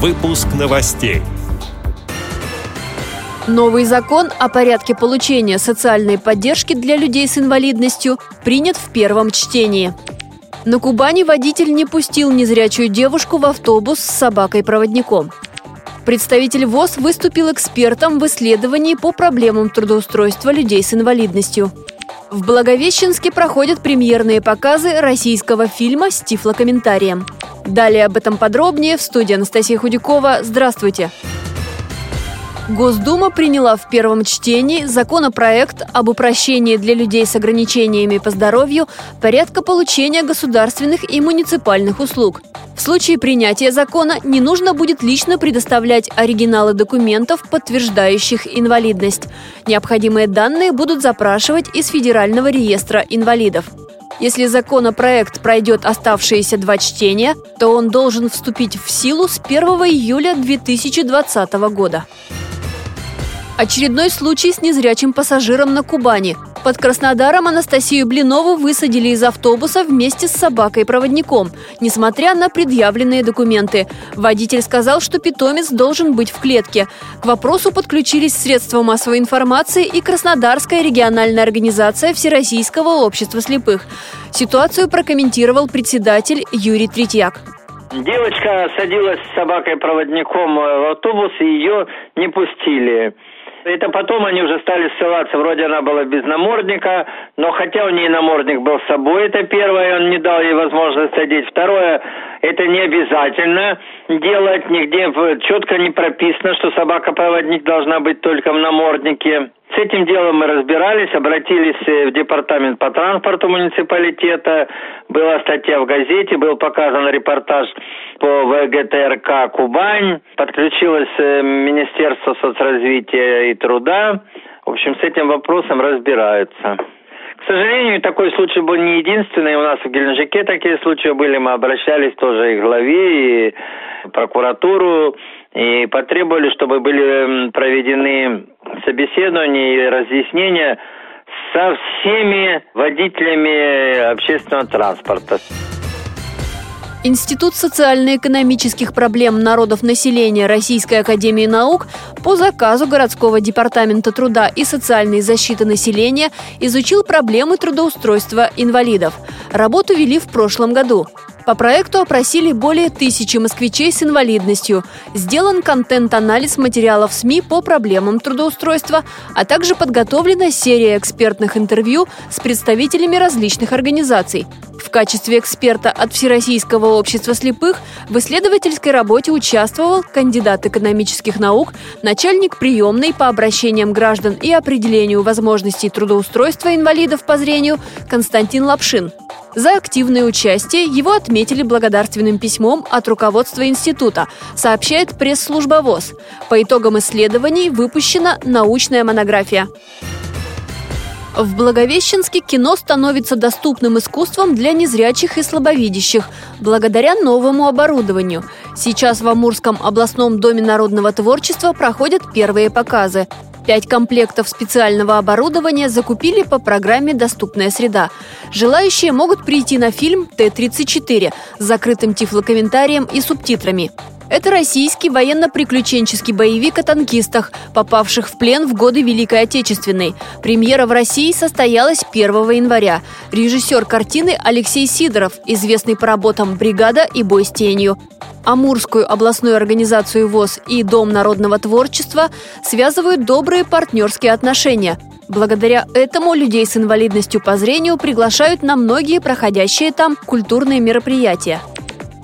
Выпуск новостей. Новый закон о порядке получения социальной поддержки для людей с инвалидностью принят в первом чтении. На Кубани водитель не пустил незрячую девушку в автобус с собакой-проводником. Представитель ВОЗ выступил экспертом в исследовании по проблемам трудоустройства людей с инвалидностью. В Благовещенске проходят премьерные показы российского фильма с тифлокомментарием. Далее об этом подробнее в студии Анастасия Худякова. Здравствуйте! Госдума приняла в первом чтении законопроект об упрощении для людей с ограничениями по здоровью порядка получения государственных и муниципальных услуг. В случае принятия закона не нужно будет лично предоставлять оригиналы документов, подтверждающих инвалидность. Необходимые данные будут запрашивать из Федерального реестра инвалидов. Если законопроект пройдет оставшиеся два чтения, то он должен вступить в силу с 1 июля 2020 года. Очередной случай с незрячим пассажиром на Кубани. Под Краснодаром Анастасию Блинову высадили из автобуса вместе с собакой-проводником, несмотря на предъявленные документы. Водитель сказал, что питомец должен быть в клетке. К вопросу подключились средства массовой информации и Краснодарская региональная организация Всероссийского общества слепых. Ситуацию прокомментировал председатель Юрий Третьяк. Девочка садилась с собакой-проводником в автобус, и ее не пустили. Это потом они уже стали ссылаться, вроде она была без намордника, но хотя у нее намордник был с собой, это первое, он не дал ей возможность садить. Второе, это не обязательно делать, нигде четко не прописано, что собака-проводник должна быть только в наморднике. С этим делом мы разбирались, обратились э, в департамент по транспорту муниципалитета, была статья в газете, был показан репортаж по ВГТРК «Кубань», подключилось э, Министерство соцразвития и труда. В общем, с этим вопросом разбираются. Сожалению, такой случай был не единственный. У нас в Геленджике такие случаи были. Мы обращались тоже и к главе, и прокуратуру, и потребовали, чтобы были проведены собеседования и разъяснения со всеми водителями общественного транспорта. Институт социально-экономических проблем народов населения Российской Академии Наук по заказу городского департамента труда и социальной защиты населения изучил проблемы трудоустройства инвалидов. Работу вели в прошлом году. По проекту опросили более тысячи москвичей с инвалидностью. Сделан контент-анализ материалов СМИ по проблемам трудоустройства, а также подготовлена серия экспертных интервью с представителями различных организаций. В качестве эксперта от Всероссийского общества слепых в исследовательской работе участвовал кандидат экономических наук, начальник приемной по обращениям граждан и определению возможностей трудоустройства инвалидов по зрению Константин Лапшин. За активное участие его отметили благодарственным письмом от руководства института, сообщает пресс-служба ВОЗ. По итогам исследований выпущена научная монография. В Благовещенске кино становится доступным искусством для незрячих и слабовидящих благодаря новому оборудованию. Сейчас в Амурском областном доме народного творчества проходят первые показы. Пять комплектов специального оборудования закупили по программе «Доступная среда». Желающие могут прийти на фильм Т-34 с закрытым тифлокомментарием и субтитрами. Это российский военно-приключенческий боевик о танкистах, попавших в плен в годы Великой Отечественной. Премьера в России состоялась 1 января. Режиссер картины Алексей Сидоров, известный по работам «Бригада» и «Бой с тенью». Амурскую областную организацию ВОЗ и Дом народного творчества связывают добрые партнерские отношения. Благодаря этому людей с инвалидностью по зрению приглашают на многие проходящие там культурные мероприятия.